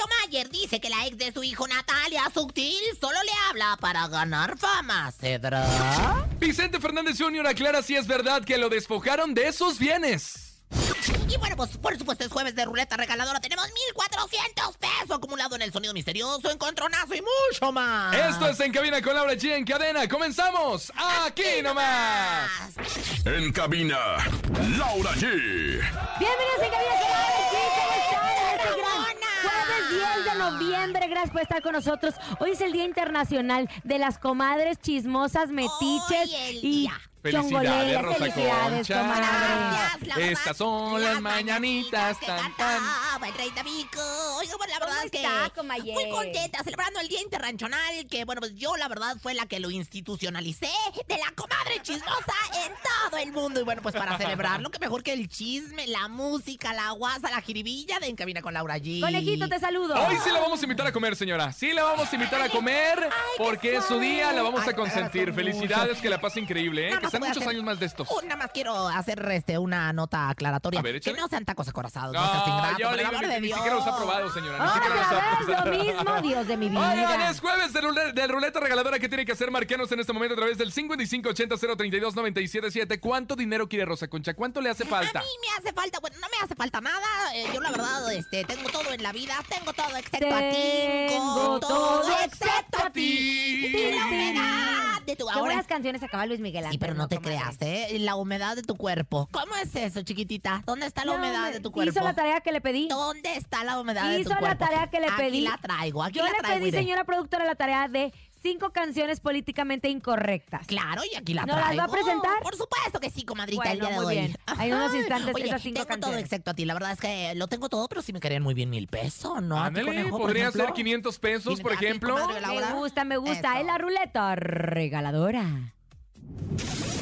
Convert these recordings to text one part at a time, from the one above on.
Sergio Mayer dice que la ex de su hijo Natalia Sutil solo le habla para ganar fama. ¿Cedra? Vicente Fernández Jr. aclara si es verdad que lo despojaron de sus bienes. Y bueno, pues por supuesto es jueves de ruleta regaladora. Tenemos 1,400 pesos acumulado en el sonido misterioso, encontronazo y mucho más. Esto es En Cabina con Laura G en cadena. ¡Comenzamos! ¡Aquí nomás! En cabina, Laura G. Bienvenidos a Cabina con Laura G, ¿cómo están? Este gran Ramona. Jueves 10 de noviembre, gracias por estar con nosotros. Hoy es el Día Internacional de las Comadres Chismosas, Metiches Hoy el y día. Felicidades. Rosa Felicidades, Concha. Gracias, Estas son las mañanitas, que tan, tan. cantaba el rey Davico. Oiga, bueno, la verdad ¿Cómo es que muy contenta celebrando el Día Internacional, que bueno, pues yo la verdad fue la que lo institucionalicé de la comadre chismosa en todo el mundo. Y bueno, pues para celebrarlo, que mejor que el chisme, la música, la guasa, la jiribilla de En Cabina con Laura G. Conejito, te saludo. Hoy sí la vamos a invitar a comer, señora. Sí la vamos a invitar a comer porque es su día, la vamos a consentir. Felicidades, que la pase increíble, ¿eh? A muchos hacer años más de estos. nada más quiero hacer este, una nota aclaratoria. A ver, que no sean tacos acorazados, no, No, seas ingrato, yo por le el digo, amor ni, siquiera los ha probado, señora. Ni siquiera los ha Otra vez probado. lo mismo, Dios de mi vida. Oigan, es jueves de, rule- de ruleta regaladora que tiene que hacer marcanos en este momento a través del 5580-032-977. ¿Cuánto dinero quiere Rosa Concha? ¿Cuánto le hace falta? A mí me hace falta, bueno, no me hace falta nada. eh, yo la verdad, este, tengo todo en la vida, tengo todo excepto a ti. Tengo todo excepto a ti. Y la humedad de tu Qué ahora. buenas canciones acaba Luis Miguel Sí, pero no te comadre. creas, ¿eh? La humedad de tu cuerpo. ¿Cómo es eso, chiquitita? ¿Dónde está la, humedad hume- de tu cuerpo? Hizo la tarea que le pedí. ¿Dónde está la humedad de tu Hizo la cuerpo? tarea que le Aquí pedí. la traigo, aquí Yo la le traigo. pedí, iré. señora productora, la tarea de cinco canciones políticamente incorrectas. Claro, y aquí la ¿No las traigo. va a presentar? Por supuesto que sí, comadrita, el Bueno, día de muy hoy. bien. Hay unos instantes, Oye, esas cinco tengo todo canciones. excepto a ti. La verdad es que lo tengo todo, pero sí me querían muy bien mil pesos, ¿no? ¿A ti, Ándale, conejo, podría ejemplo? ser 500 pesos, por ejemplo. comadre. Me gusta, me gusta. Eso. Es la ruleta regaladora.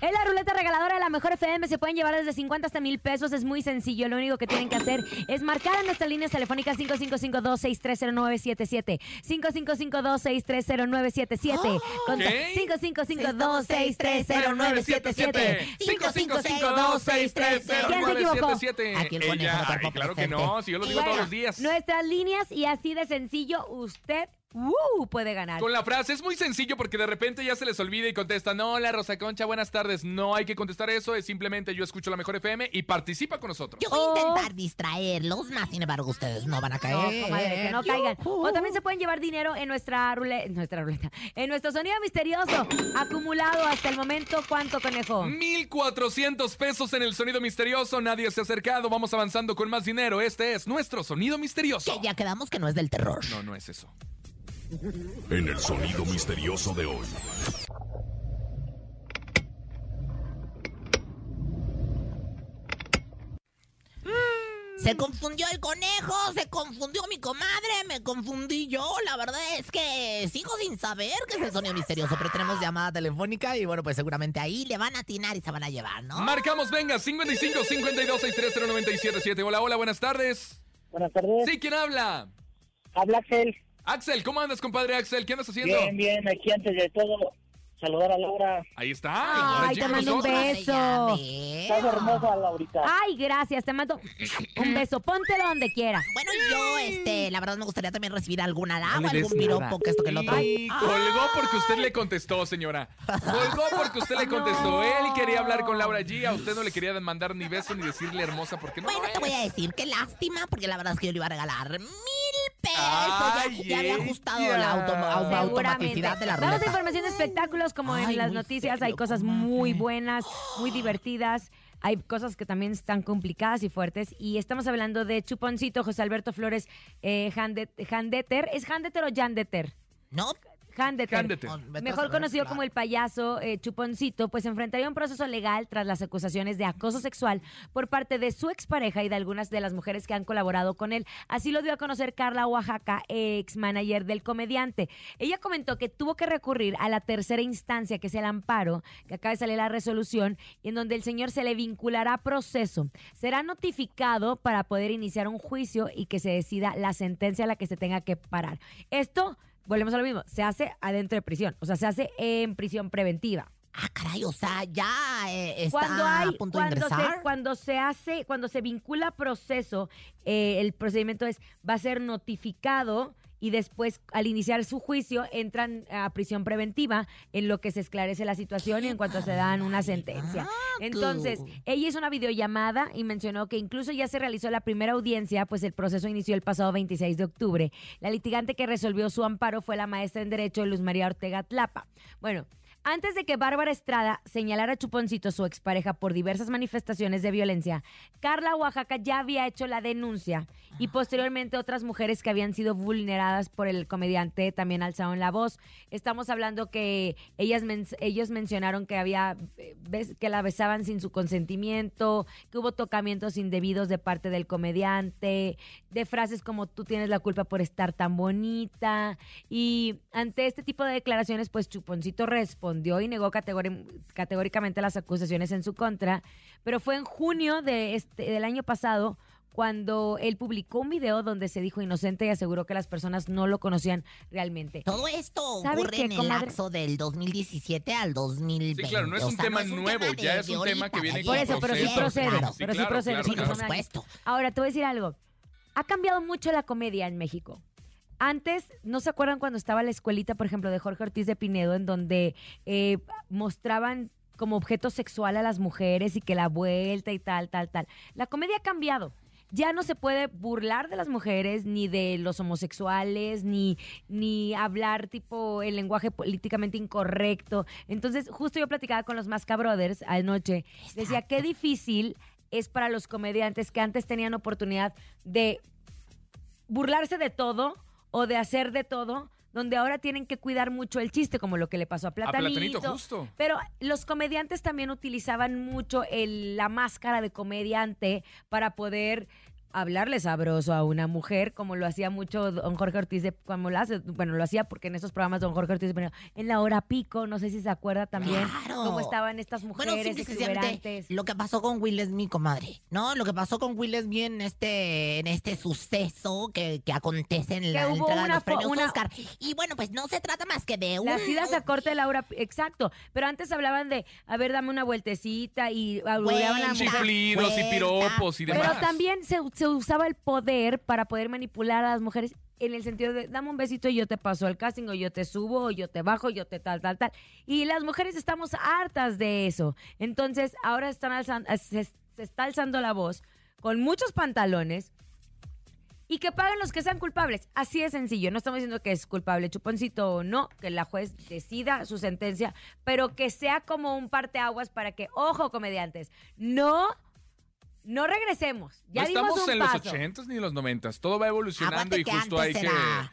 En la ruleta regaladora de la mejor FM se pueden llevar desde 50 hasta mil pesos. Es muy sencillo. Lo único que tienen que hacer es marcar a nuestras líneas telefónicas 5552-630977. 5552-630977. Con- Ok. 5552-630977. 5552-630977. ¿Quién se equivocó? Aquí el conejo Ella, ay, claro que no, si yo lo digo Bueno, todos los días. Nuestras líneas y así de sencillo usted uh, puede ganar. Con la frase es muy sencillo porque de repente ya se les olvida y contestan, hola Rosa Concha, buenas tardes. No hay que contestar eso, es simplemente yo escucho la mejor FM y participa con nosotros. Yo voy a intentar distraerlos, más sin embargo ustedes no van a No, caer. comadre, que no caigan. O también se pueden llevar dinero en nuestra ruleta, nuestra ruleta, en nuestro sonido misterioso, acumulado hasta el momento, ¿cuánto, conejo? 1400 pesos en el sonido misterioso, nadie se ha acercado, vamos avanzando con más dinero. Este es nuestro sonido misterioso. Que ya quedamos que no es del terror. No, no es eso. En el sonido misterioso de hoy. Se confundió el conejo, se confundió mi comadre, me confundí yo. La verdad es que sigo sin saber qué es el sonido misterioso, pero tenemos llamada telefónica y bueno, pues seguramente ahí le van a atinar y se van a llevar, ¿no? Marcamos, venga, 55 52 630 977. Hola, hola, buenas tardes. Buenas tardes. Sí, ¿quién habla? Habla Axel. Axel, ¿cómo andas, compadre Axel? ¿Qué andas haciendo? Bien, bien. Aquí antes de todo, saludar a Laura. Ahí está. Ay, te mando un. Ay, beso. Estás hermosa, Laurita. Ay, gracias, te mando un beso. Póntelo donde quieras. Bueno, yo, este, la verdad me gustaría también recibir le des algún piropo, que esto que lo otro. Y colgó porque usted le contestó, señora. Colgó porque usted le contestó. Él quería hablar con Laura G. A usted no le quería mandar ni beso ni decirle hermosa porque no. Bueno, lo te voy a decir, qué lástima, porque la verdad es que yo le iba a regalar mil pesos. Ay, ya, ya había ajustado ella. la, auto- au- Seguramente. automaticidad de la Vamos a ruleta. información de espectáculos, como Ay, en las noticias hay cosas comadre. muy buenas, muy divertidas. Hay cosas que también están complicadas y fuertes. Y estamos hablando de Chuponcito, José Alberto Flores, eh, Handet- Handeter. ¿Es Handeter o Jandeter? No, Handeter. Handeter. Oh, Mejor conocido como el payaso eh, Chuponcito, pues enfrentaría un proceso legal tras las acusaciones de acoso sexual por parte de su expareja y de algunas de las mujeres que han colaborado con él. Así lo dio a conocer Carla Oaxaca, ex manager del comediante. Ella comentó que tuvo que recurrir a la tercera instancia, que es el amparo, que acaba de salir la resolución, y en donde el señor se le vinculará a proceso. Será notificado para poder iniciar un juicio y que se decida la sentencia a la que se tenga que parar. Esto volvemos a lo mismo, se hace adentro de prisión, o sea, se hace en prisión preventiva. Ah, caray, o sea, ya eh, está Cuando hay, a punto de cuando se, ingresar. cuando se hace, cuando se vincula proceso, eh, el procedimiento es, va a ser notificado y después, al iniciar su juicio, entran a prisión preventiva en lo que se esclarece la situación y en cuanto se dan una sentencia. Entonces, ella hizo una videollamada y mencionó que incluso ya se realizó la primera audiencia, pues el proceso inició el pasado 26 de octubre. La litigante que resolvió su amparo fue la maestra en Derecho Luz María Ortega Tlapa. Bueno, antes de que Bárbara Estrada señalara a Chuponcito, su expareja, por diversas manifestaciones de violencia, Carla Oaxaca ya había hecho la denuncia y posteriormente otras mujeres que habían sido vulneradas por el comediante también alzaron la voz. Estamos hablando que ellas men- ellos mencionaron que había eh, que la besaban sin su consentimiento, que hubo tocamientos indebidos de parte del comediante, de frases como tú tienes la culpa por estar tan bonita y ante este tipo de declaraciones pues Chuponcito respondió y negó categóricamente las acusaciones en su contra, pero fue en junio de este, del año pasado cuando él publicó un video donde se dijo inocente y aseguró que las personas no lo conocían realmente. Todo esto ¿Sabe ocurre qué, en el comadre? lapso del 2017 al 2020. Sí, claro, no es o un sea, tema no es un nuevo, tema ya es un tema que viene Por eso, pero sí procede, Claro, pero sí claro, procede. claro, sí, Sí, por supuesto. Ahora, te voy a decir algo. Ha cambiado mucho la comedia en México. Antes, ¿no se acuerdan cuando estaba la escuelita, por ejemplo, de Jorge Ortiz de Pinedo, en donde eh, mostraban como objeto sexual a las mujeres y que la vuelta y tal, tal, tal? La comedia ha cambiado. Ya no se puede burlar de las mujeres, ni de los homosexuales, ni, ni hablar tipo el lenguaje políticamente incorrecto. Entonces, justo yo platicaba con los Masca Brothers anoche. Decía, qué difícil es para los comediantes que antes tenían oportunidad de burlarse de todo o de hacer de todo, donde ahora tienen que cuidar mucho el chiste, como lo que le pasó a A Platanito. Platanito, justo. Pero los comediantes también utilizaban mucho el- la máscara de comediante para poder hablarle sabroso a una mujer, como lo hacía mucho don Jorge Ortiz de, como lo hace, bueno, lo hacía porque en esos programas don Jorge Ortiz de Pinedo, en la hora pico, no sé si se acuerda también, Claro. cómo estaban estas Bueno, mujeres exuberantes. lo que pasó con Will Smith, comadre, ¿no? Lo que pasó con Will Smith en este, en este suceso que, que acontece en la hubo entrega de los premios una- Oscar. Y bueno, pues no se trata más que de un... Las idas a corte de Laura, exacto. Pero antes hablaban de, a ver, dame una vueltecita y albureaban a la Vuelta. Chiflidos y piropos y Pero demás. también se, se usaba el poder para poder manipular a las mujeres en el sentido de dame un besito y yo te paso al casting, o yo te subo, o yo te bajo, yo te tal, tal, tal. Y las mujeres estamos hartas de eso. Entonces, ahora están alzan- se, se está alzando la voz con muchos pantalones y que paguen los que sean culpables. Así de sencillo. No estamos diciendo que es culpable Chuponcito o no, que la juez decida su sentencia, pero que sea como un parteaguas para que, ojo, comediantes, no, no regresemos. Ya no dimos estamos un en paso. los ochentas ni en los noventas. Todo va evolucionando Aguante y que justo hay antes que. era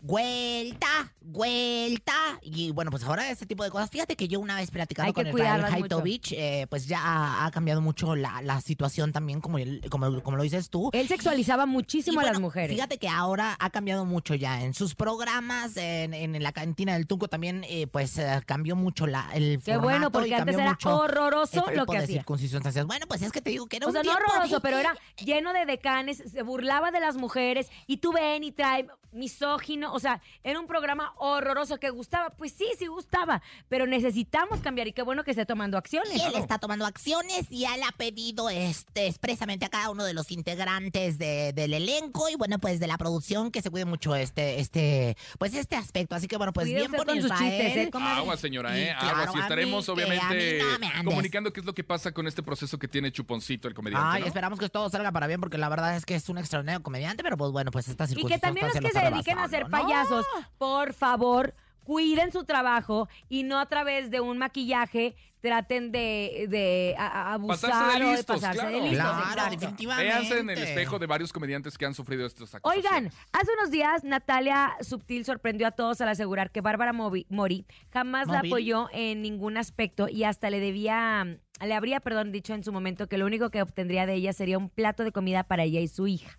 Vuelta, vuelta. Y bueno, pues ahora este tipo de cosas. Fíjate que yo una vez platicando Hay con Israel. Haitovich, eh, pues ya ha, ha cambiado mucho la, la situación también, como, el- como, como lo dices tú. Él sexualizaba Y muchísimo a las mujeres. Fíjate que ahora ha cambiado mucho ya. En sus programas, en, en la cantina del Tunco también, eh, pues eh, cambió mucho la, el Qué bueno, porque antes era horroroso este lo que de hacía. circuncisión. Bueno, pues es que te digo que era O un sea, no horroroso, pero era lleno de decanes, se burlaba de las mujeres y tú ven y trae misógino, o sea, era un programa horroroso que gustaba, pues sí, sí gustaba, pero necesitamos cambiar y qué bueno que esté tomando acciones. Y él está tomando acciones y él ha pedido este, expresamente a cada uno de los integrantes de- del elenco y bueno, pues de la producción que se cuide mucho este, este, pues este aspecto. Así que bueno, pues bien por con sus chistes, ¿eh, comadre? Agua, señora, Y ¿eh? claro, Agua. Si estaremos, mí que a mí obviamente, no comunicando qué es lo que pasa con este proceso que tiene Chuponcito, el comediante. Ay, ¿no? esperamos que todo salga para bien porque la verdad es que es un extraordinario comediante, pero pues bueno, pues esta Y circunstancia que también los que se dediquen a ser payasos, por favor, cuiden su trabajo y no a través de un maquillaje traten de, de a- a- abusar Pasarse de o de listos, pasarse de listos. Claro, definitivamente. Véanse en el espejo de varios comediantes que han sufrido estos actos. Oigan, hace unos días Natalia Subtil sorprendió a todos al asegurar que Bárbara Movi- Mori jamás la apoyó en ningún aspecto y hasta le debía, le habría, perdón, dicho en su momento que lo único que obtendría de ella sería un plato de comida para ella y su hija.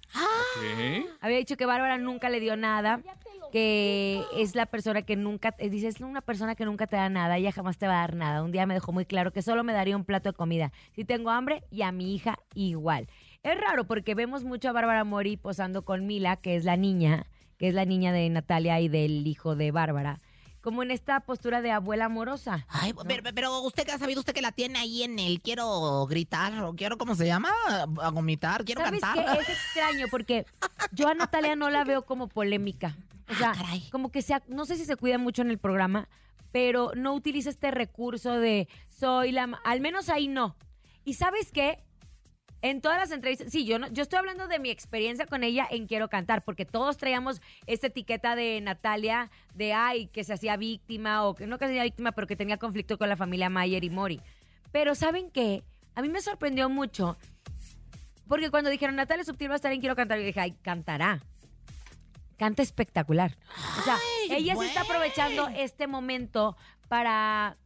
Había dicho que Bárbara nunca le dio nada, que es la persona que nunca, eh, dice, es una persona que nunca te da nada, ella jamás te va a dar nada. Un día me dejó muy claro que solo me daría un plato de comida si tengo hambre y a mi hija igual. Es raro porque vemos mucho a Bárbara Mori posando con Mila, que es la niña, que es la niña de Natalia y del hijo de Bárbara, como en esta postura de abuela amorosa. Ay, pero, pero usted que ha sabido usted que la tiene ahí en el quiero gritar o quiero, ¿cómo se llama? A vomitar, quiero ¿Sabes cantar. qué? Es extraño porque yo a Natalia no la veo como polémica. O sea, Ah, caray. como que sea, no sé si se cuida mucho en el programa, pero no utiliza este recurso de soy la... ma-". Al menos ahí no. ¿Y sabes qué? En todas las entrevistas, sí, yo no, yo estoy hablando de mi experiencia con ella en Quiero Cantar, porque todos traíamos esta etiqueta de Natalia de ay, que se hacía víctima, o que no que se hacía víctima, pero que tenía conflicto con la familia Mayer y Mori. Pero ¿saben qué? A mí me sorprendió mucho porque cuando dijeron Natalia Subtil va a estar en Quiero Cantar, yo dije, ay, cantará. Canta espectacular. O sea, Ay, ella se está aprovechando este momento para,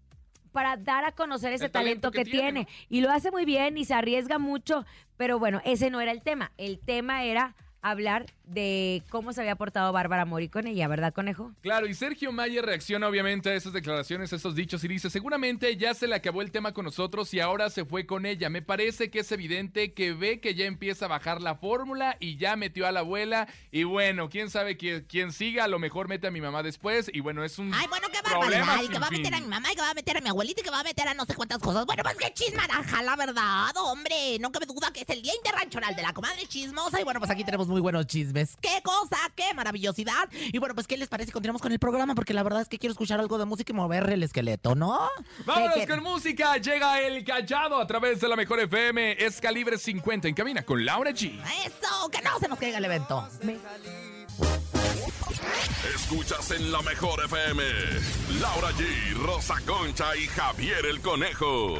para dar a conocer ese talento, talento que, que tiene, tiene. Y lo hace muy bien y se arriesga mucho. Pero bueno, ese no era el tema. El tema era hablar de cómo se había portado Bárbara Mori con ella, ¿verdad, conejo? Claro, y Sergio Mayer reacciona obviamente a esas declaraciones, a esos dichos y dice, seguramente ya se le acabó el tema con nosotros y ahora se fue con ella. Me parece que es evidente que ve que ya empieza a bajar la fórmula y ya metió a la abuela y bueno, quién sabe que, quién siga, a lo mejor mete a mi mamá después y bueno, es un Ay, bueno, qué problema barbaridad. Y que va a meter a mi mamá, y que va a meter a mi abuelita, y que va a meter a no sé cuántas cosas. Bueno, pues qué chismaraja, la verdad, hombre. No cabe duda que es el Día Interranchonal de la Comadre Chismosa. Y bueno, pues aquí tenemos muy buenos chismes. ¡Qué cosa! ¡Qué maravillosidad! Y bueno, pues, ¿qué les parece? si Continuamos con el programa, porque la verdad es que quiero escuchar algo de música y mover el esqueleto, ¿no? Vámonos que- con música, llega el callado a través de la mejor FM, es calibre 50 en camina con Laura G. Eso, que no se nos caiga el evento. Escuchas en la mejor FM. Laura G, Rosa Concha y Javier el Conejo.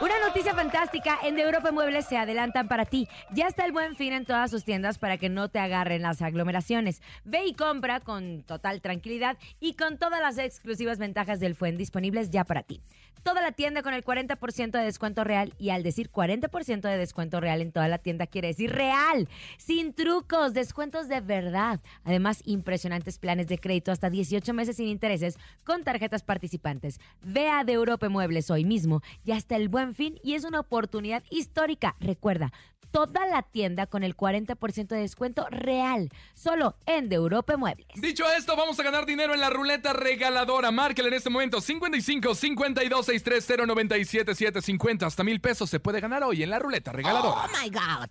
Una noticia fantástica, en De Europa Muebles se adelantan para ti. Ya está el buen fin en todas sus tiendas para que no te agarren las aglomeraciones. Ve y compra con total tranquilidad y con todas las exclusivas ventajas del FUEN disponibles ya para ti. Toda la tienda con el 40% de descuento real y al decir 40% de descuento real en toda la tienda quiere decir real, sin trucos, descuentos de verdad. Además, impresionantes planes de crédito hasta 18 meses sin intereses con tarjetas participantes. Ve a De Europa Muebles hoy mismo y hasta el buen buen fin y es una oportunidad histórica. Recuerda, toda la tienda con el 40% de descuento real, solo en De Europa Muebles. Dicho esto, vamos a ganar dinero en la ruleta regaladora. Márquele en este momento 55 52 630 977 50 hasta mil pesos se puede ganar hoy en la ruleta regaladora. Oh my God.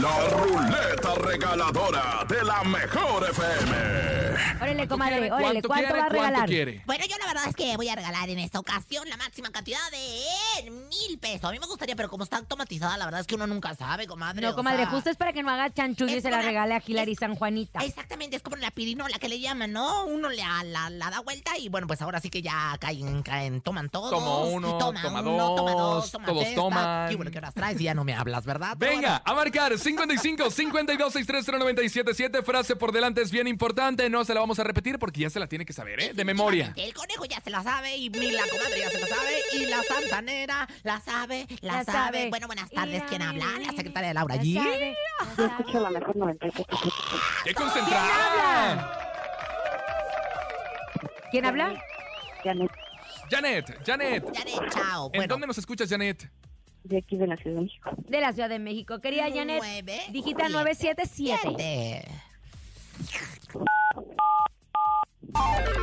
La ruleta regaladora de la mejor FM. Órale, comadre, órale, ¿Cuánto ¿cuánto quiere? va a regalar? ¿Cuánto quiere? Bueno, yo la verdad es que voy a regalar en esta ocasión la máxima cantidad de mil pesos. A mí me gustaría, pero como está automatizada, la verdad es que uno nunca sabe, comadre. No, o comadre, sea, justo es para que no haga chanchullo y se la regale a Hilary San Juanita. Exactamente, es como la pirinola que le llaman, ¿no? Uno le a- la, la da vuelta y bueno, pues ahora sí que ya caen, caen, toman todos. Toma uno, toma, toma uno, toma dos, dos, toma todos toman. Qué bueno que horas traes y ya no me hablas, ¿verdad? Venga, a marcar 55 52 630 977 Frase por delante es bien importante. No se la vamos a repetir porque ya se la tiene que saber, ¿eh? De memoria. El conejo ya se la sabe y mi- la comadre ya se la sabe y la santanera la sabe, la, La sabe. sabe. Bueno, buenas tardes. ¿Quién habla? La secretaria Laura Ya G. sabe, Yo sabe. escucho la mejor 97. ¡Qué concentrada! ¿Quién habla? Janet, Janet, Janet. Janet, chao. ¿En Bueno, dónde nos escuchas, Janet? de aquí de la Ciudad de México. De la Ciudad de México. Querida Janet, Nueve, dígita siete, 977. Siete.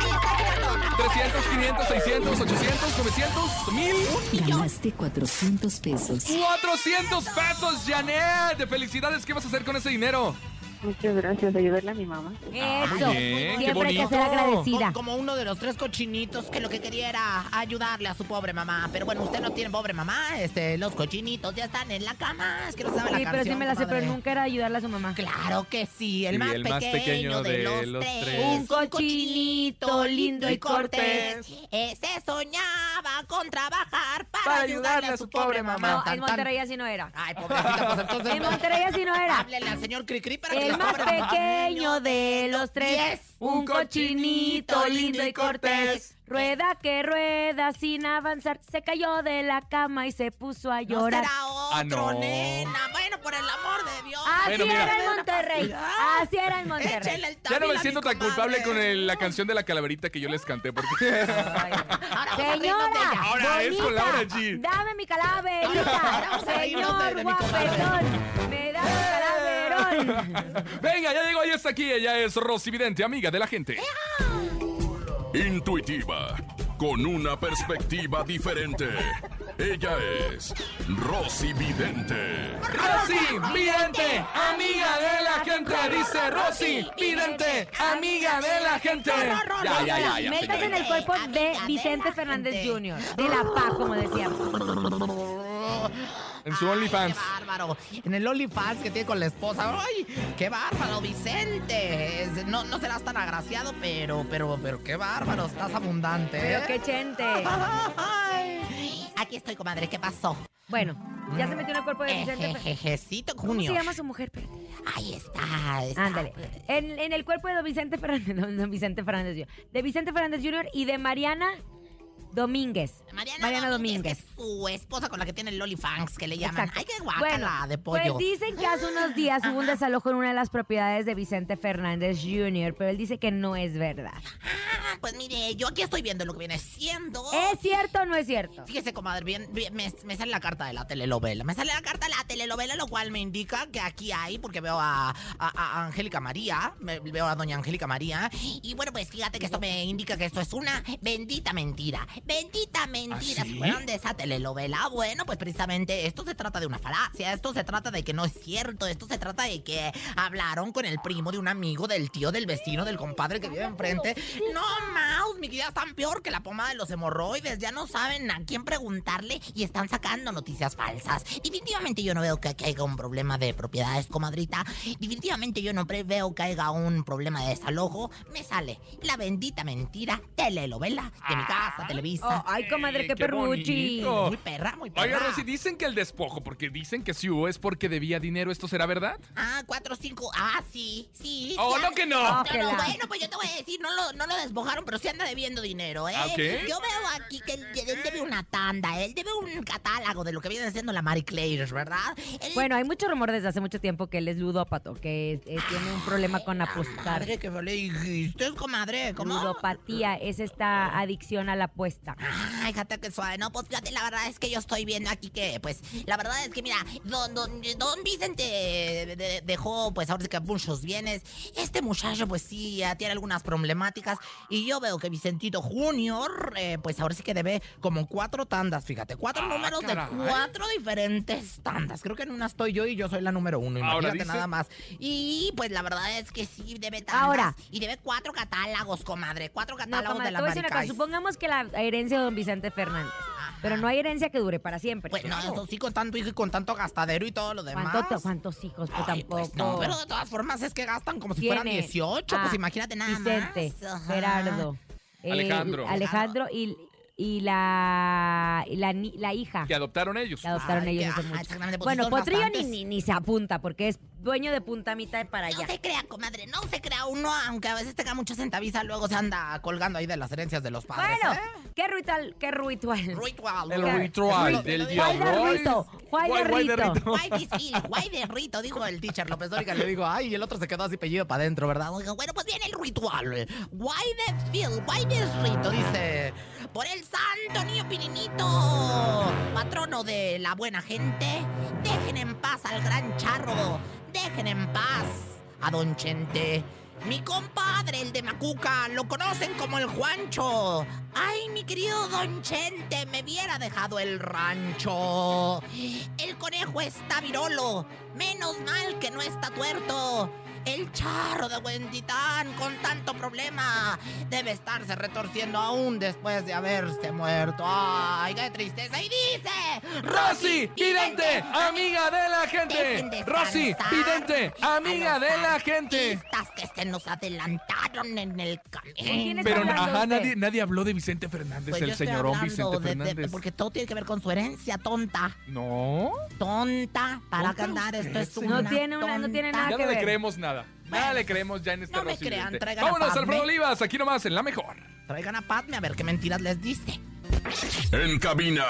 300, 500, 600, 800, 900, 1000. Ganaste 400 pesos. 400 pesos, Janet. Felicidades. ¿Qué vas a hacer con ese dinero? Muchas gracias. Ayudarle a mi mamá. Eso. bien, qué Siempre hay que ser agradecida. Como uno de los tres cochinitos que lo que quería era ayudarle a su pobre mamá. Pero bueno, usted no tiene pobre mamá. Este, los cochinitos ya están en la cama. Es que no sabe la Sí, pero sí me la sé, pero comadre. nunca era ayudarle a su mamá. Claro que sí, el, Sí, más, el más pequeño pequeño de, de los, tres. tres. Un cochinito lindo y cortés. Ese soñaba con trabajar para, Para ayudarle a su pobre mamá. No, en. Monterrey así no era. Ay, pobrecita, pues entonces. En Monterrey así no era. Háblele al señor Cricri para que El más pobre mamá- pequeño de los tres, un cochinito lindo y cortés. Rueda que rueda sin avanzar, se cayó de la cama y se puso a No llorar. será otro, Ah, no. nena. Bueno, por el amor de Dios. Así Bueno, mira. era en Monterrey. Así era en Monterrey. El Ya no me siento tan culpable con el- la canción de la calaverita que yo les canté. Porque Ahora Señora. Ahora es con bonita, Laura G. Dame mi calaverita. de- Señor de guapetón, me da mi calaverón. Venga, ya llegó, ya está aquí. Ella es Rosy Vidente, amiga de la gente. Intuitiva, con una perspectiva diferente. Ella es Rosy Vidente. Rosy Vidente, amiga de la gente. Dice Rosy Vidente, amiga de la gente. Ya, ya, ya, ya. Metas en el cuerpo de Vicente Fernández Jr. De la paz, como decíamos. En su OnlyFans. Qué bárbaro. En el OnlyFans que tiene con la esposa. ¡Ay! ¡Qué bárbaro, Vicente! No, no serás tan agraciado, pero, pero, pero qué bárbaro. Estás abundante. Pero ¿eh? qué chente. Ay. Aquí estoy, comadre. ¿Qué pasó? Bueno, ya se metió en el cuerpo de Vicente Fernández. Ejejecito ¿Cómo se Junior. llama su mujer? Ahí está. está. Ándale. En, en el cuerpo de don Vicente Fernández, no, no, Vicente Fernández Jr. De Vicente Fernández Jr. y de Mariana Domínguez. Mariana, Domínguez, que es su esposa con la que tiene el OnlyFans, que le llaman. Exacto. ¡Ay, qué guacala Bueno, de pollo! Pues dicen que hace unos días hubo un desalojo en una de las propiedades de Vicente Fernández Jr., pero él dice que no es verdad. Ah, pues mire, yo aquí estoy viendo lo que viene siendo. ¿Es cierto o no es cierto? Fíjese, comadre, bien, bien, me, me sale la carta de la telenovela. Me sale la carta de la telenovela, lo cual me indica que aquí hay, porque veo a, a- a Angélica María, me- veo a doña Angélica María. Y bueno, pues fíjate que esto me indica que esto es una bendita mentira. Bendita mentira. ¿Ah, sí? Si fueran de esa telenovela, bueno, pues precisamente esto se trata de una falacia. Esto se trata de que no es cierto. Esto se trata de que hablaron con el primo de un amigo, del tío, del vecino, del compadre que vive enfrente. No, Mouse, mi vida tan peor que la pomada de los hemorroides. Ya no saben a quién preguntarle y están sacando noticias falsas. Definitivamente yo no veo que, que haya un problema de propiedades, comadrita. Definitivamente yo no veo que haya un problema de desalojo. Me sale la bendita mentira telenovela de mi casa, Oh, ay, comadre, qué, qué perruchi. bonito. Muy perra, muy perra. Oiga, Rosy, dicen que el despojo, porque dicen que si hubo es porque debía dinero. ¿Esto será verdad? Ah, cuatro, cinco. Ah, sí, sí. Oh, sí no que no. No, la- bueno, pues yo te voy a decir, no lo, no lo despojaron, pero sí anda debiendo dinero, ¿eh? ¿Ah, qué? Yo veo aquí que él, él debe una tanda, él debe un catálogo de lo que viene siendo la Marie Claire, ¿verdad? Él- Bueno, hay mucho rumor desde hace mucho tiempo que él es ludópato, que eh, tiene un problema con apostar. Madre, que le dijiste, comadre, ¿cómo? Ludopatía es esta adicción a la apuesta. Ay, fíjate que suave, no, pues fíjate, la verdad es que yo estoy viendo aquí que, pues, la verdad es que, mira, don, don, don Vicente de- de- dejó, pues, ahora sí que muchos bienes. Este muchacho, pues, sí, ya tiene algunas problemáticas. Y yo veo que Vicentito Junior, eh, pues, ahora sí que debe como cuatro tandas, fíjate, cuatro Ah, números caray. de cuatro diferentes tandas. Creo que en una estoy yo y yo soy la número uno, Ahora imagínate dice- nada más. Y, pues, la verdad es que sí, debe tandas. Ahora. Y debe cuatro catálogos, comadre, cuatro No, catálogos comadre, de la. Maricay. Supongamos que la herencia de don Vicente Fernández. Pero no hay herencia que dure para siempre. Pues no, eso sí, con tanto hijo y con tanto gastadero y todo lo demás. ¿Cuánto- ¿Cuántos hijos? Pues Ay, tampoco. pues no, pero de todas formas es que gastan como si fueran Tiene 18, a pues imagínate nada Vicente, más. Ajá. Gerardo, eh, Alejandro. Alejandro y, y la, y la, ni- la hija Que adoptaron ellos. que adoptaron Ay, ellos que- ajá, mucho. exactamente, pues Bueno, Potrillo ni, bastantes. ni, ni se apunta porque es dueño de punta mitad para No allá. se crea, comadre, no se crea uno, aunque a veces tenga mucha centaviza, luego se anda colgando ahí de las herencias de los padres. Bueno, ¿eh? ¿qué ritual? ¿Qué ritual? Ritual. El ¿Qué? ritual del lo- diablo. Guay de rito, guay de Guay de rito. rito. Guay de rito, dijo el teacher López Dóriga. Le digo, ay, y el otro se quedó así pellido para adentro, ¿verdad? Oiga, bueno, pues viene el ritual. Guay de feel, guay de rito, dice. Por el santo niño Pirinito, patrono de la buena gente, dejen en paz al gran charro, dejen en paz a don Chente. Mi compadre, el de Macuca, lo conocen como el Juancho. Ay, mi querido Don Chente, me hubiera dejado el rancho. El conejo está virolo. Menos mal que no está tuerto. El charro de buen titán con tanto problema debe estarse retorciendo aún después de haberse muerto. Ay, qué tristeza. Y dice... Rosy, vidente, amiga de la gente. Rosy, vidente, amiga de la gente. que se nos adelantaron en el camino. Pero ajá, nadie, nadie habló de Vicente Fernández, Pues el señorón Vicente de- de- Fernández. porque todo tiene que ver con su herencia, tonta. No, Tonta. Para cantar esto es una No tiene una- no tiene nada ya que no le ver. creemos nada. Nada Bueno, le creemos ya en este no me crean, traigan a Vámonos, Padme. Alfredo Olivas, aquí nomás en La Mejor. Traigan a Padme a ver qué mentiras les diste. En cabina,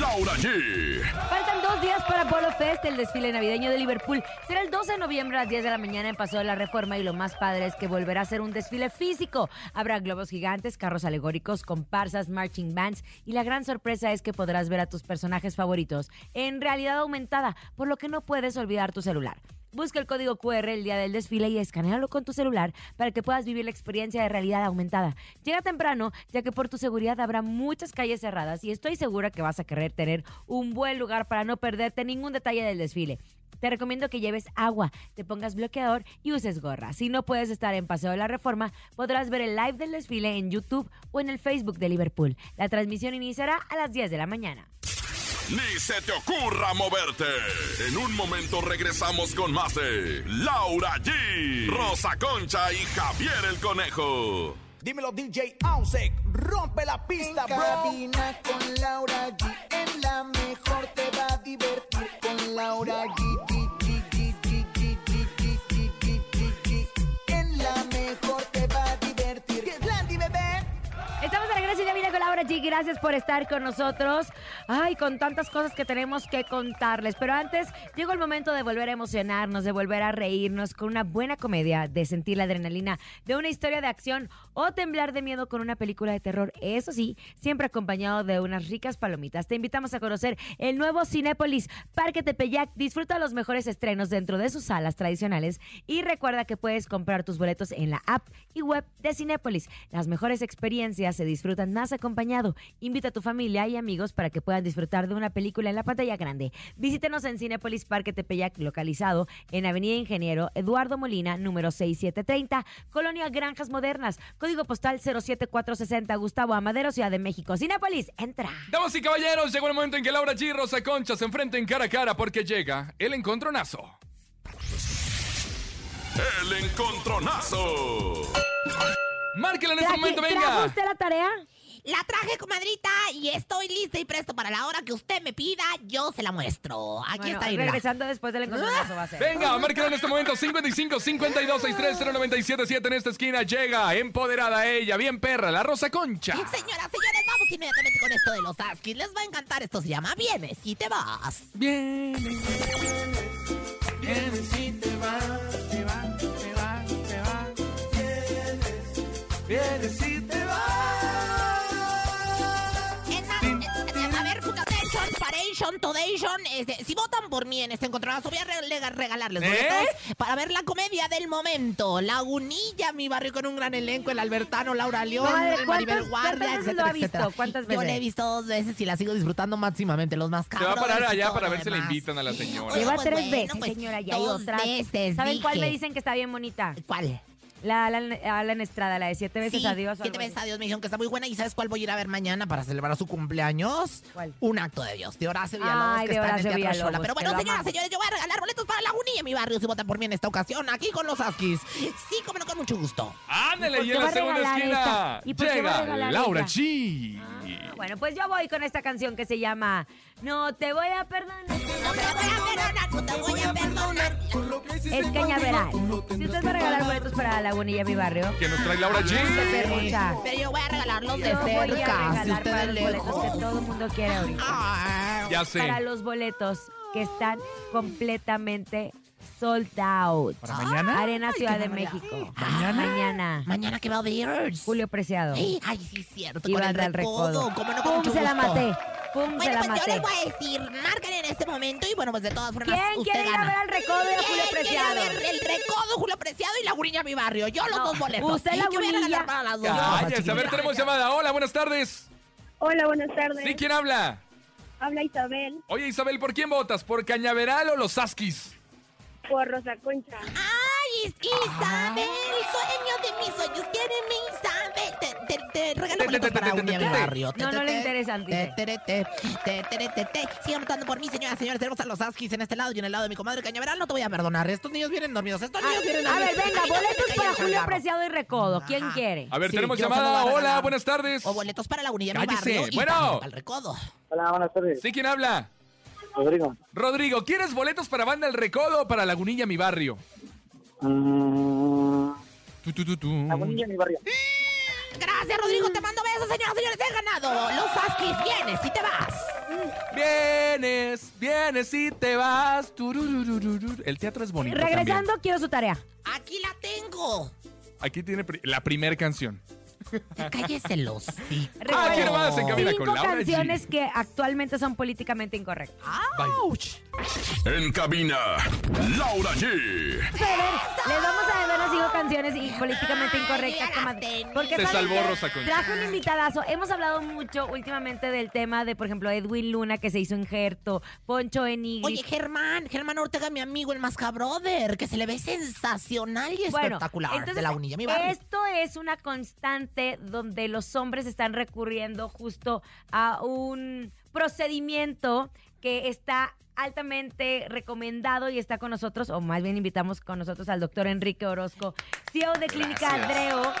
Laura G. Faltan dos días para Polo Fest, el desfile navideño de Liverpool. Será el 12 de noviembre a las 10 de la mañana en Paso de la Reforma y lo más padre es que volverá a ser un desfile físico. Habrá globos gigantes, carros alegóricos, comparsas, marching bands y la gran sorpresa es que podrás ver a tus personajes favoritos en realidad aumentada, por lo que no puedes olvidar tu celular. Busca el código QR el día del desfile y escanealo con tu celular para que puedas vivir la experiencia de realidad aumentada. Llega temprano, ya que por tu seguridad habrá muchas calles cerradas y estoy segura que vas a querer tener un buen lugar para no perderte ningún detalle del desfile. Te recomiendo que lleves agua, te pongas bloqueador y uses gorra. Si no puedes estar en Paseo de la Reforma, podrás ver el live del desfile en YouTube o en el Facebook de Liverpool. La transmisión iniciará a las 10 de la mañana. Ni se te ocurra moverte. En un momento regresamos con más de Laura G, Rosa Concha y Javier el Conejo. Dímelo DJ Ausek, rompe la pista, En bro. cabina con Laura G. En la mejor te va a divertir con Laura G. de regreso y ya viene con Laura G. Gracias por estar con nosotros. Ay, con tantas cosas que tenemos que contarles. Pero antes, llegó el momento de volver a emocionarnos, de volver a reírnos con una buena comedia, de sentir la adrenalina de una historia de acción o temblar de miedo con una película de terror. Eso sí, siempre acompañado de unas ricas palomitas. Te invitamos a conocer el nuevo Cinépolis Parque Tepeyac. Disfruta los mejores estrenos dentro de sus salas tradicionales y recuerda que puedes comprar tus boletos en la app y web de Cinépolis. Las mejores experiencias se disfrutan más acompañado. Invita a tu familia y amigos para que puedan disfrutar de una película en la pantalla grande. Visítenos en Cinépolis Parque Tepeyac, localizado en Avenida Ingeniero Eduardo Molina, número 6730, Colonia Granjas Modernas, código postal 07460, Gustavo Amadero, Ciudad de México. Cinépolis, entra. Damas y caballeros, llegó el momento en que Laura G y Rosa Concha se enfrenten cara a cara porque llega el encontronazo. El encontronazo. Márquela en este momento, ¿Trajo venga. usted la tarea? La traje, comadrita, y estoy lista y presto para la hora que usted me pida, yo se la muestro. Aquí Bueno, está, mira. regresando después del encontronazo va a ser. Venga, márquela en este momento 55 52 63 0977 en esta esquina llega empoderada ella, bien perra, la Rosa Concha. Señoras, señores, vamos inmediatamente con esto de los Askis. Les va a encantar. Esto se llama Vienes y te vas. Bien. Vienes y te vas, te vas, te vas, te vas. Vienes, vienes y te vas. Paration, Todation, este, si votan por mí en este encontronazo, voy a rega- regalarles ¿Eh? boletos para ver la comedia del momento. Lagunilla, mi barrio con un gran elenco, el Albertano, Laura León, el Maribel ¿cuántas- Guardia, cuántas veces etcétera, lo ha visto? etcétera. ¿Cuántas Yo la veces? he visto dos veces y la sigo disfrutando máximamente, los más Se va a parar allá para ver si le invitan a la señora. Lleva pues tres bueno, veces, pues, señora, ya hay dos otras. veces, ¿Saben cuál me dije. dicen que está bien bonita? ¿Cuál? La Alan, Alan Estrada, la de siete veces Sí, adiós. o Siete algo veces así. adiós me dijeron que está muy buena. ¿Y sabes cuál voy a ir a ver mañana para celebrar su cumpleaños? ¿Cuál? Un acto de Dios, de Horacio Villalobos, Ay, que de está en el Teatro Villalobos, Xola. Pero que bueno, lo señoras, amamos. señores, yo voy a regalar boletos para Lagunilla en mi barrio si votan por mí en esta ocasión, aquí con los Askis. Sí, como no, con mucho gusto. Ándale, ¿Y y por en va la a segunda regalar esquina esta? ¿Y por qué va a llega regalar Laura ella? G. Ah, Bueno, pues yo voy con esta canción que se llama No te voy a perdonar. No te voy a perdonar, no te voy a perdonar. Por lo que hiciste Es cañaveral. Si usted va a regalar boletos para Lagunilla, mi barrio, Que nos trae Laura G. Pero yo voy a regalarlos de Yo voy a cerca, si regalar para ustedes los boletos que todo el mundo quiere ahorita. Ah, Ya sé. Para los boletos que están completamente sold out. ¿Para mañana? Arena Ay, Ciudad de. México. ¿Mañana? Mañana. Mañana que va a haber. Julio Preciado. Ay, ay, sí, es cierto. Y con el recodo. recodo. Como no, con ¡Pum! mucho Se la gusto. maté. ¡Pum! se Bueno, la pues yo maté. les voy a decir, marquen en este momento y bueno, pues de todas formas ¿Quién usted quiere ir a gana. ver al recodo y a Julio ¿Quién quiere Preciado? ver el recodo, Julio Preciado y la gurilla mi barrio? Yo los No, dos boletos. usted la Yo a Gurilla. para las dos. Cállese, a ver, tenemos llamada. Hola, buenas tardes. Hola, buenas tardes. ¿Sí, quién habla? Habla Isabel Oye, Isabel, ¿por quién votas? ¿Por Cañaveral o los Askis? Por Rosa Concha. Ay, Isabel, sueño de mis sueños, quiere mi Isabel. Te, te, te regalo boletos para la gurilla mi barrio. No, no le interesa, Te, dice. te, te, te, te, te, te, te. Sigan votando por mí, señoras y señores. Tenemos a los Askis en este lado y en el lado de mi comadre Cañaveral. No te voy a perdonar. Estos niños vienen dormidos. Estos niños vienen A ver, dormidos. venga, boletos me para Julio. Preciado y Recodo. ¿Quién quiere? A ver, tenemos llamada. Hola, buenas tardes. O boletos para la unidad mi Cállese. barrio Bueno. para el recodo. Hola, buenas tardes. ¿Sí, quién habla? Rodrigo. Rodrigo, ¿quieres boletos para Banda El Recodo o para Lagunilla, mi barrio? Mm, Tu, tu, tu, tu. mi barrio. Gracias, Rodrigo. Te mando besos, señoras y señores. He ganado. Los Askis, vienes y te vas. Vienes, vienes y te vas. El teatro es bonito Regresando, quiero su tarea. Aquí la tengo. Aquí tiene la primera canción. Cállese los Ah, Recuerden, ¿quién más en cabina Cinco con Laura G? canciones que actualmente son políticamente incorrectas. ¡Auch! En cabina, Laura G. Vamos a ver, les vamos a deber cinco canciones y políticamente Ay, incorrectas, gasté. Porque Se ¿saben salvó? Rosa Concha. Traje un invitadazo. Hemos hablado mucho últimamente del tema de, por ejemplo, Edwin Luna, que se hizo injerto, Poncho Enigris. Oye, Germán, Germán Ortega, mi amigo, el Masca Brother, que se le ve sensacional y Bueno, espectacular entonces, de la unilla, mi barrio. Esto es una constante donde los hombres están recurriendo justo a un procedimiento que está altamente recomendado y está con nosotros, o más bien invitamos con nosotros al doctor Enrique Orozco, CEO de Clínica Gracias. Andreo,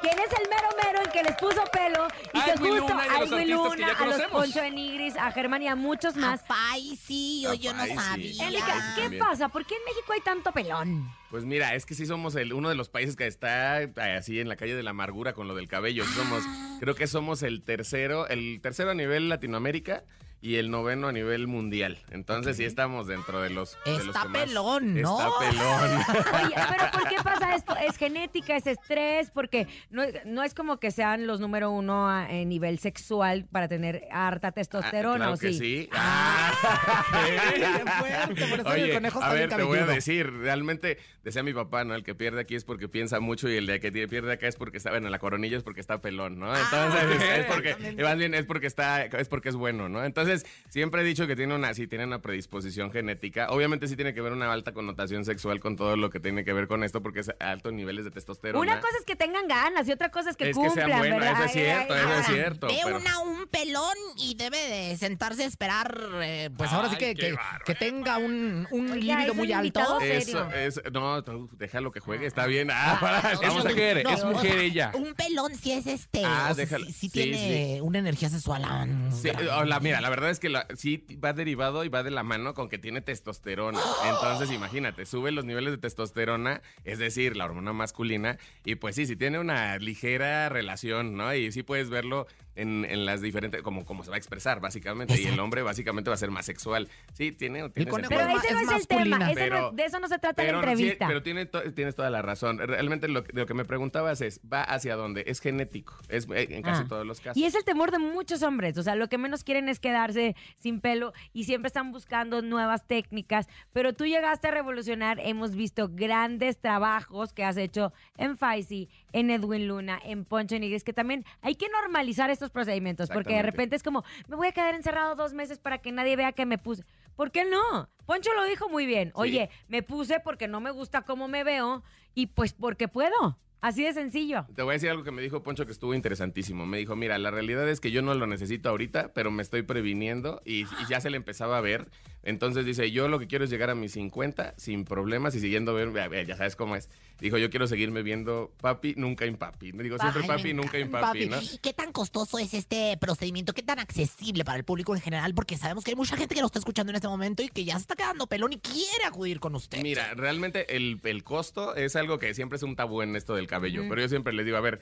quien es el mero mero el que les puso pelo y que justo Luna y a Edwin Luna, a los. Poncho Enigris, a Germán y a muchos más. Ay, sí, yo, yo no sí. sabía. Enrique, ¿qué también. pasa? ¿Por qué en México hay tanto pelón? Pues mira, es que sí somos el, uno de los países que está eh, así en la calle de la amargura con lo del cabello. Somos, creo que somos el tercero, el tercero a nivel Latinoamérica y el noveno a nivel mundial. Entonces sí estamos dentro de los. de los Está más- pelón, ¿no? Está pelón. Oye, pero ¿por qué pasa esto? ¿Es genética? ¿Es estrés? Porque no, no es como que sean los número uno a, en nivel sexual para tener harta Ah, testosterona, claro ¿o que sí? sí. Ah. Qué fuerte, por eso el Oye, conejo a está bien ver, te voy a decir, realmente, decía mi papá, ¿no? El que pierde aquí es porque piensa mucho y el de que pierde acá es porque está, bueno, la coronilla es porque está pelón, ¿no? Entonces, Ah, es, es porque, más bien es porque está, es porque es bueno, ¿no? Entonces, siempre he dicho que tiene una, sí tiene una predisposición genética. Obviamente sí tiene que ver una alta connotación sexual con todo lo que tiene que ver con esto porque es altos niveles de testosterona. Una cosa es que tengan ganas y otra cosa es que Es que cumplan, eso es cierto, Ay, eso ay, es cierto. Ve pero- una, un pelón y debe de sentarse a esperar, eh, pues ahora sí que, que, tenga un, un Oiga, líbido muy un alto. Eso es, no, déjalo que juegue, está bien. Ah, para, no, Es mujer, no, es o mujer sea, ella. Un pelón sí es este. Ah, o sea, déjalo. sí, sí Sí, tiene una energía sexual. ah, Sí, mira, la verdad es que la- sí va derivado y va de la mano con que tiene testosterona. Entonces, imagínate, sube los niveles de testosterona, es decir, la hormona masculina, y pues sí, sí tiene una ligera relación, ¿no? Y sí puedes verlo en, en las diferentes, como, como se va a expresar, básicamente. Y el hombre básicamente va a ser más sexual. Sí, tiene, tiene. Pero es ese no es, es el tema. no- Pero- de eso no se trata Pero, la sí, entrevista. pero tiene to- tienes toda la razón. Realmente lo, lo que me preguntabas es, ¿va hacia dónde? Es genético, es eh, en casi Ah. todos los casos. Y es el temor de muchos hombres. O sea, lo que menos quieren es sin pelo y siempre están buscando nuevas técnicas. Pero tú llegaste a revolucionar. Hemos visto grandes trabajos que has hecho en Faisy, en Edwin Luna, en Poncho Nigris, que también hay que normalizar estos procedimientos. Porque de repente es como, me voy a quedar encerrado dos meses para que nadie vea que me puse. ¿Por qué no? Poncho lo dijo muy bien. Oye, me puse porque no me gusta cómo me veo y pues porque puedo. Así de sencillo. Te voy a decir algo que me dijo Poncho que estuvo interesantísimo. Me dijo, mira, la realidad es que yo no lo necesito ahorita, pero me estoy previniendo y, ya se le empezaba a ver. Entonces dice, yo lo que quiero es llegar a mis 50 sin problemas y siguiendo ver, ya sabes cómo es. Dijo, yo quiero seguirme viendo papi, nunca impapi. Digo, siempre Ay, papi, me nunca impapi, ¿no? ¿Y ¿Qué tan costoso es este procedimiento? ¿Qué tan accesible para el público en general? Porque sabemos que hay mucha gente que lo está escuchando en este momento y que ya se está quedando pelón y quiere acudir con usted. Mira, realmente el, el costo es algo que siempre es un tabú en esto del cabello, pero yo siempre les digo, a ver,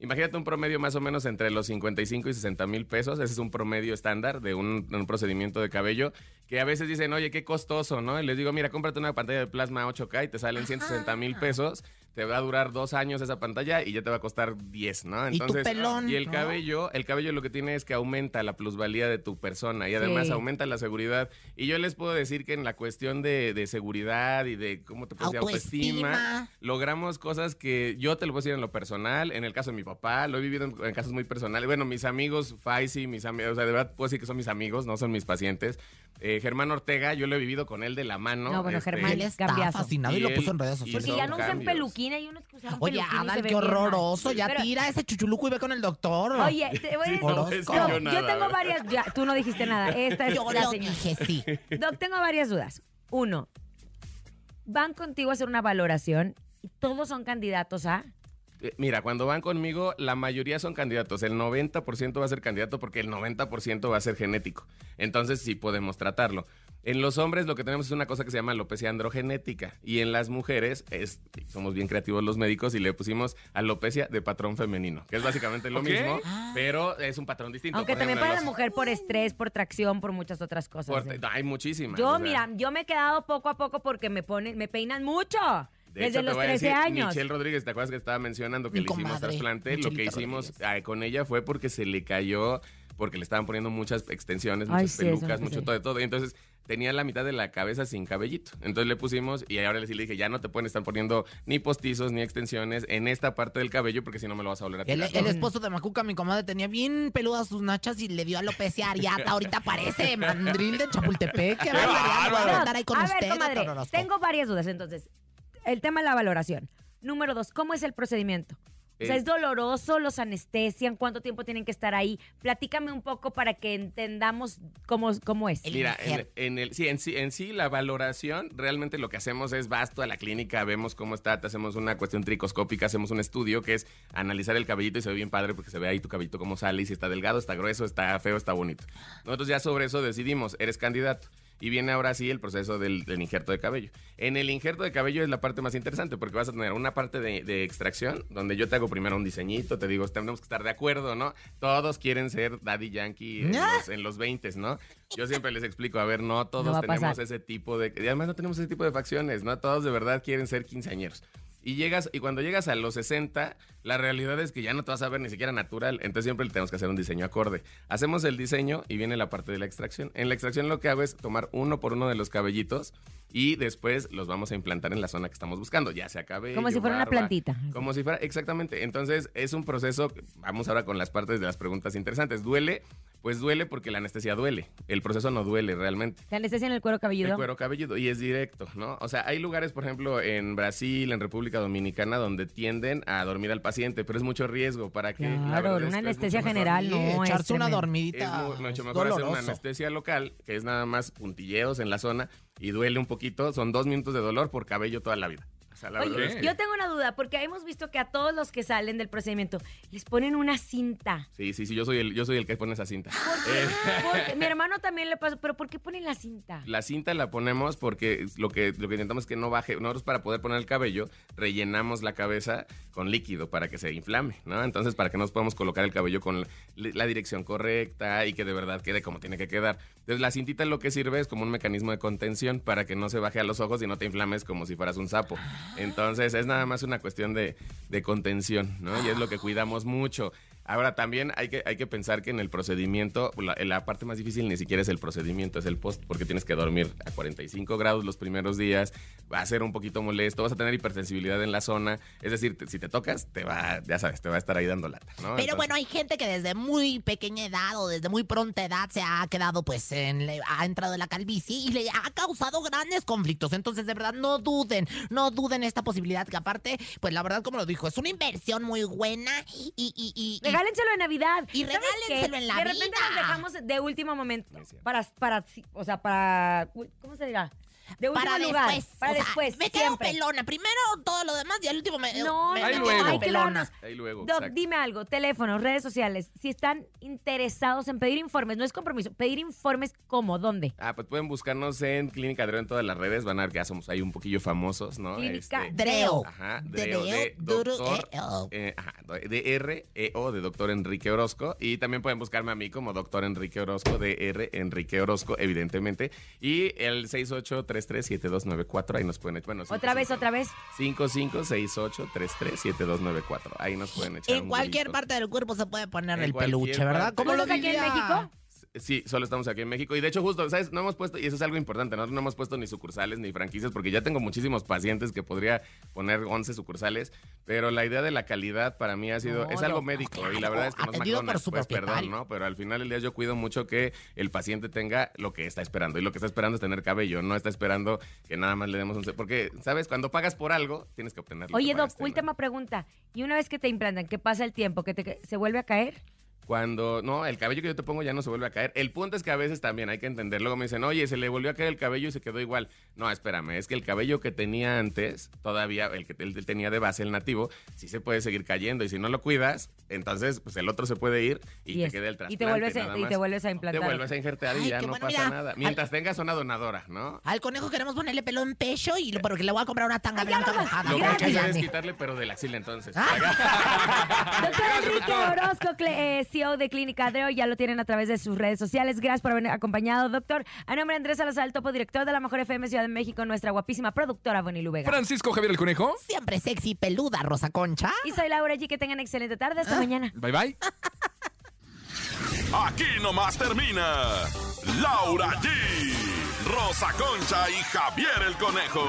imagínate un promedio más o menos entre los 55 y 60 mil pesos, ese es un promedio estándar de un, un procedimiento de cabello, que a veces dicen, oye, qué costoso, ¿no? Y les digo, mira, cómprate una pantalla de plasma 8K y te salen 160 mil pesos, te va a durar dos años esa pantalla y ya te va a costar 10, ¿no? Y tu pelón, y el ¿no? cabello, el cabello lo que tiene es que aumenta la plusvalía de tu persona y además Sí. aumenta la seguridad. Y yo les puedo decir que en la cuestión de, de seguridad y de, ¿cómo te puedo decir? Autoestima. Autoestima, logramos cosas que yo te lo puedo decir en lo personal, en el caso de mi papá, lo he vivido en, en casos muy personales. Bueno, mis amigos, Faisy, mis amigos, o sea, de verdad puedo decir que son mis amigos, no son mis pacientes. Eh, Germán Ortega, yo lo he vivido con él de la mano. No, bueno, este, Germán está Cambiazo. fascinado y, Y lo puso en redes y sociales. Porque ya no usan cambios. Peluquín, hay unos que Oye, Adal, qué horroroso. Ya Pero- tira ese chuchuluco y ve con el doctor. Oye, te voy a decir, No, es Doc, que yo yo, nada, tengo ¿verdad? varias, ya, tú no dijiste nada, esta es yo la lo señora. dije, sí. Doc, tengo varias dudas. Uno, van contigo a hacer una valoración y todos son candidatos a... Eh, Mira, cuando van conmigo, la mayoría son candidatos. El 90% va a ser candidato porque el 90% va a ser genético. Entonces sí podemos tratarlo. En los hombres lo que tenemos es una cosa que se llama alopecia androgenética. Y en las mujeres, es, somos bien creativos los médicos y le pusimos alopecia de patrón femenino, que es básicamente lo mismo, pero es un patrón distinto. Aunque también para la mujer por estrés, por tracción, por muchas otras cosas. por- ¿eh? hay muchísimas. Yo, o sea, mira, yo me he quedado poco a poco porque me ponen, me peinan mucho. De desde hecho, los voy a 13 decir, años. Michelle Rodríguez, ¿te acuerdas que estaba mencionando que Mi le hicimos trasplante? Lo que hicimos ah, con ella fue porque se le cayó, porque le estaban poniendo muchas extensiones, Ay, muchas sí, pelucas, mucho todo de todo. Y entonces tenía la mitad de la cabeza sin cabellito. Entonces le pusimos y ahora sí le dije, ya no te pueden estar poniendo ni postizos ni extensiones en esta parte del cabello porque si no me lo vas a volver a El, tirar. el esposo de Macuca, mi comadre, tenía bien peludas sus nachas y le dio alopecia areata. Ahorita parece mandril de Chapultepec. Voy a andar ahí con a usted, ver, comadre, tengo varias dudas. Entonces, el tema de la valoración. Número dos, ¿cómo es el procedimiento? O sea, Eh, ¿es doloroso? ¿Los anestesian? ¿Cuánto tiempo tienen que estar ahí? Platícame un poco para que entendamos cómo, cómo es. Mira, en, en el, sí, en, sí, en sí, la valoración, realmente lo que hacemos es vas tú a la clínica, vemos cómo está, te hacemos una cuestión tricoscópica, hacemos un estudio que es analizar el cabellito y se ve bien padre porque se ve ahí tu cabellito cómo sale y si está delgado, está grueso, está feo, está bonito. Nosotros ya sobre eso decidimos, eres candidato. Y viene ahora sí el proceso del, del injerto de cabello. En el injerto de cabello es la parte más interesante porque vas a tener una parte de, de extracción donde yo te hago primero un diseñito, te digo, tenemos que estar de acuerdo, ¿no? Todos quieren ser Daddy Yankee en Ah. los, en los 20, ¿no? Yo siempre les explico, a ver, no todos No tenemos pasar. ese tipo de... Y además no tenemos ese tipo de facciones, ¿no? Todos de verdad quieren ser quinceañeros. Y llegas, y cuando llegas a los 60, la realidad es que ya no te vas a ver ni siquiera natural. Entonces siempre tenemos que hacer un diseño acorde. Hacemos el diseño y viene la parte de la extracción. En la extracción lo que hago es tomar uno por uno de los cabellitos y después los vamos a implantar en la zona que estamos buscando, ya sea cabello. Como si fuera una plantita. Como si fuera, exactamente. Entonces es un proceso, vamos ahora con las partes de las preguntas interesantes. Duele, pues duele porque la anestesia duele. El proceso no duele realmente. La anestesia en el cuero cabelludo. El cuero cabelludo y es directo, ¿no? O sea, hay lugares, por ejemplo, en Brasil, en República Dominicana, donde tienden a dormir al paciente, pero es mucho riesgo para que... la Claro, verdad es una es anestesia general no es echarse una es dormidita. mu- mucho es mejor hacer una doloroso. anestesia local, que es nada más puntilleos en la zona y duele un poquito. Son dos minutos de dolor por cabello toda la vida. O sea, la Oye, verdad yo tengo una duda, porque hemos visto que a todos los que salen del procedimiento les ponen una cinta. Sí, sí, sí, yo soy el, yo soy el que pone esa cinta. Eh, Porque mi hermano también le pasó, pero ¿por qué ponen la cinta? La cinta la ponemos porque lo que, lo que intentamos es que no baje. Nosotros para poder poner el cabello, rellenamos la cabeza con líquido para que se inflame, ¿no? Entonces, para que nos podamos colocar el cabello con la, la dirección correcta y que de verdad quede como tiene que quedar. Entonces, la cintita lo que sirve es como un mecanismo de contención para que no se baje a los ojos y no te inflames como si fueras un sapo. Entonces, es nada más una cuestión de, de contención, ¿no? Y es lo que cuidamos mucho. Ahora también hay que, hay que pensar que en el procedimiento, la, la parte más difícil ni siquiera es el procedimiento, es el post, porque tienes que dormir a 45 grados los primeros días, va a ser un poquito molesto, vas a tener hipersensibilidad en la zona, es decir, te- si te tocas, te va, ya sabes, te va a estar ahí dando lata, ¿no? Pero Entonces, bueno, hay gente que desde muy pequeña edad o desde muy pronta edad se ha quedado, pues, en, le- ha entrado en la calvicie y le ha causado grandes conflictos. Entonces, de verdad, no duden, no duden esta posibilidad que aparte, pues, la verdad, como lo dijo, es una inversión muy buena y... y, y, y- Regálenselo en Navidad. Y ¿Sabes regálenselo qué? en la De repente vida. nos dejamos de último momento. Para, para, o sea, para, ¿cómo se dirá? De último para lugar. después. Para o sea, después, me quedo siempre. pelona. Primero todo lo demás y al último me, No, me, no, Ahí me no, luego. pelona. Ahí luego, Doc, dime algo, teléfono, redes sociales, si están interesados en pedir informes, no es compromiso, pedir informes ¿cómo? ¿Dónde? Ah, pues pueden buscarnos en Clínica Dreo en todas las redes, van a ver que ya somos ahí un poquillo famosos, ¿no? Clínica Este, Dreo. Ajá, Dreo, Dreo, de duro, doctor, eh, eh, ajá, de R-E-O, de doctor Enrique Orozco. Y también pueden buscarme a mí como doctor Enrique Orozco, de R Enrique Orozco, evidentemente. Y el 68337294, ahí nos pueden echar. Bueno, Otra vez, otra vez. 5568337294. Ahí nos pueden echar. En un cualquier grito. parte del cuerpo se puede poner En el peluche, ¿verdad? ¿Tú lo aquí en México? Sí, solo estamos aquí en México. Y de hecho, justo, ¿sabes? No hemos puesto, y eso es algo importante, nosotros no hemos puesto ni sucursales ni franquicias, porque ya tengo muchísimos pacientes que podría poner 11 sucursales, pero la idea de la calidad para mí ha sido, No, es algo médico, claro, y la verdad es que no es McDonald's, pues perdón. ¿no? Pero al final del día yo cuido mucho que el paciente tenga lo que está esperando, y lo que está esperando es tener cabello, no está esperando que nada más le demos un... Porque, ¿sabes? Cuando pagas por algo, tienes que obtenerlo. Oye, Doc, última pregunta. Y una vez que te implantan, ¿qué pasa el tiempo? ¿Que te, se vuelve a caer? Cuando, no, el cabello que yo te pongo ya no se vuelve a caer. El punto es que a veces también hay que entender. Luego me dicen, oye, se le volvió a caer el cabello y se quedó igual. No, espérame, es que el cabello que tenía antes, todavía, el que él tenía de base, el nativo, sí se puede seguir cayendo. Y si no lo cuidas, entonces pues el otro se puede ir y, Y te es- queda el y te trasplante. vuelves a- y te vuelves a implantar. Te vuelves a injertar y Ay, ya no bueno, pasa mira, nada. al- Mientras tengas una donadora, ¿no? Al conejo queremos ponerle pelo en pecho y lo- porque le voy a comprar una tanga blanca mojada. Lo que hay que Gracias, hacer es quitarle, pero de la axila entonces. Doctor Enrique Orozco, cle- eh, CEO de Clínica Dreo, ya lo tienen a través de sus redes sociales. Gracias por haber acompañado, doctor. A nombre de Andrés Salazar, el topo director de la Mejor FM Ciudad de México, nuestra guapísima productora Bonnie Lubega. Francisco Javier el Conejo. Siempre sexy, peluda, Rosa Concha. Y soy Laura G. Que tengan excelente tarde. Ah. Hasta mañana. Bye bye. Aquí nomás termina Laura G, Rosa Concha y Javier el Conejo.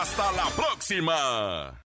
Hasta la próxima.